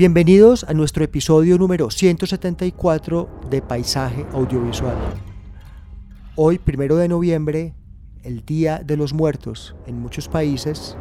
Bienvenidos a nuestro episodio número 174 de Paisaje Audiovisual. Hoy, primero de noviembre, el Día de los Muertos en muchos países,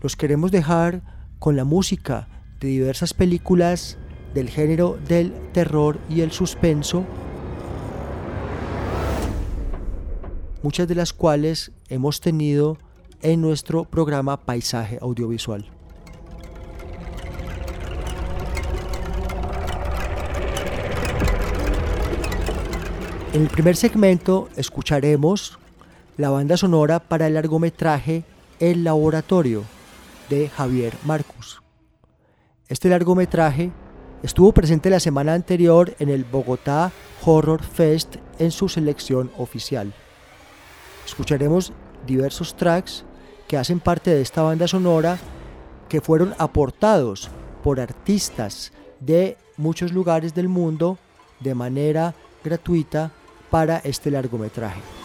los queremos dejar con la música de diversas películas del género del terror y el suspenso, muchas de las cuales hemos tenido en nuestro programa Paisaje Audiovisual. En el primer segmento escucharemos la banda sonora para el largometraje El Laboratorio de Javier Marcus. Este largometraje estuvo presente la semana anterior en el Bogotá Horror Fest en su selección oficial. Escucharemos diversos tracks que hacen parte de esta banda sonora que fueron aportados por artistas de muchos lugares del mundo de manera gratuita para este largometraje.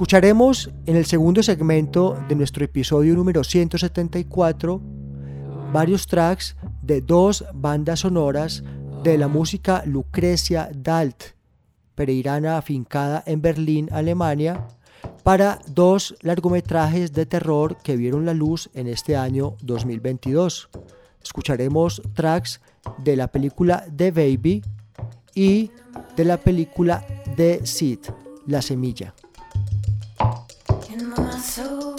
Escucharemos en el segundo segmento de nuestro episodio número 174 varios tracks de dos bandas sonoras de la música Lucrecia Dalt, pereirana afincada en Berlín, Alemania, para dos largometrajes de terror que vieron la luz en este año 2022. Escucharemos tracks de la película The Baby y de la película The Seed, La Semilla. so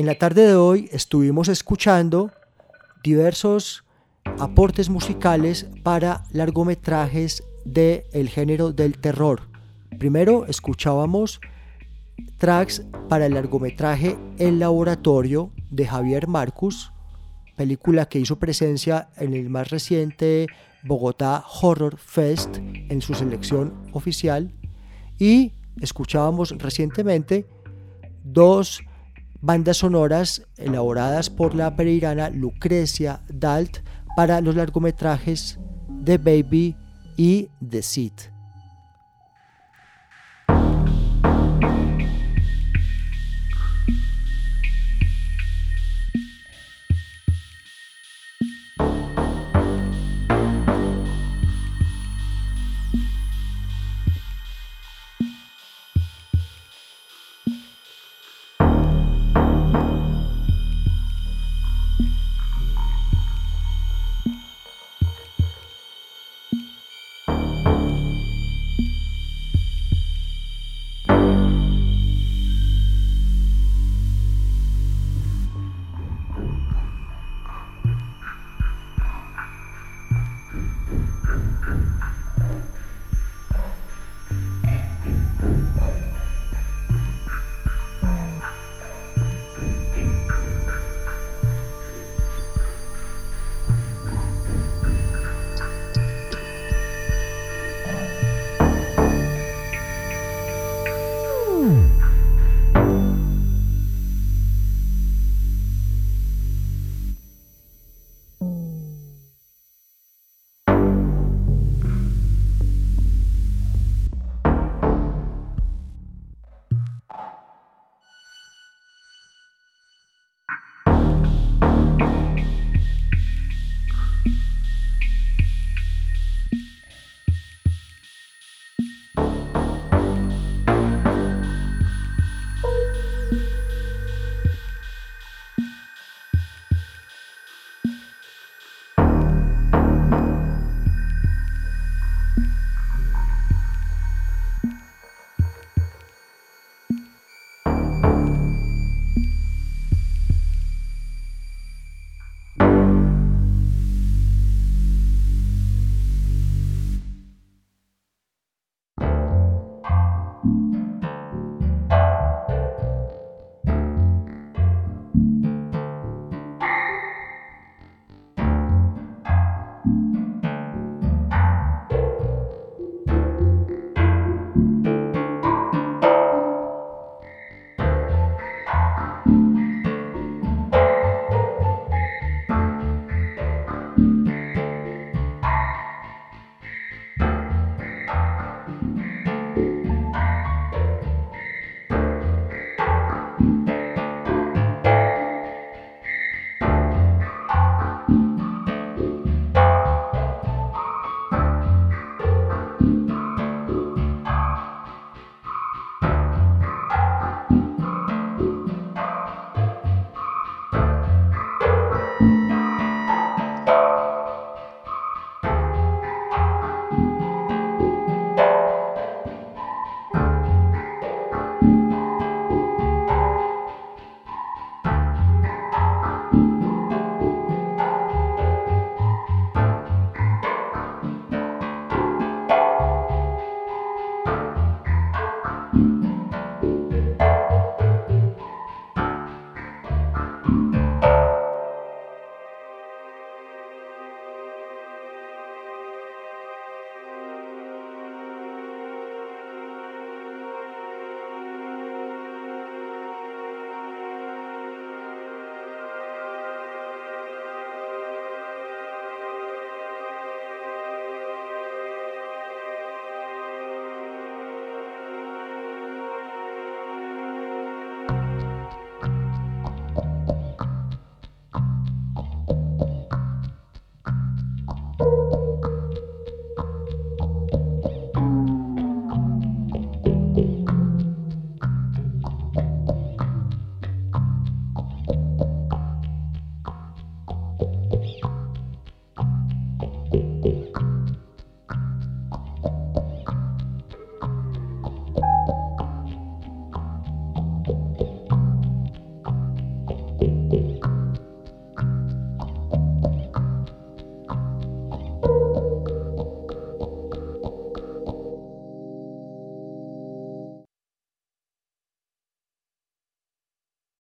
En la tarde de hoy estuvimos escuchando diversos aportes musicales para largometrajes del el género del terror. Primero escuchábamos tracks para el largometraje El Laboratorio de Javier Marcus, película que hizo presencia en el más reciente Bogotá Horror Fest en su selección oficial. Y escuchábamos recientemente dos bandas sonoras elaboradas por la pereirana Lucrecia Dalt para los largometrajes The Baby y The Seed.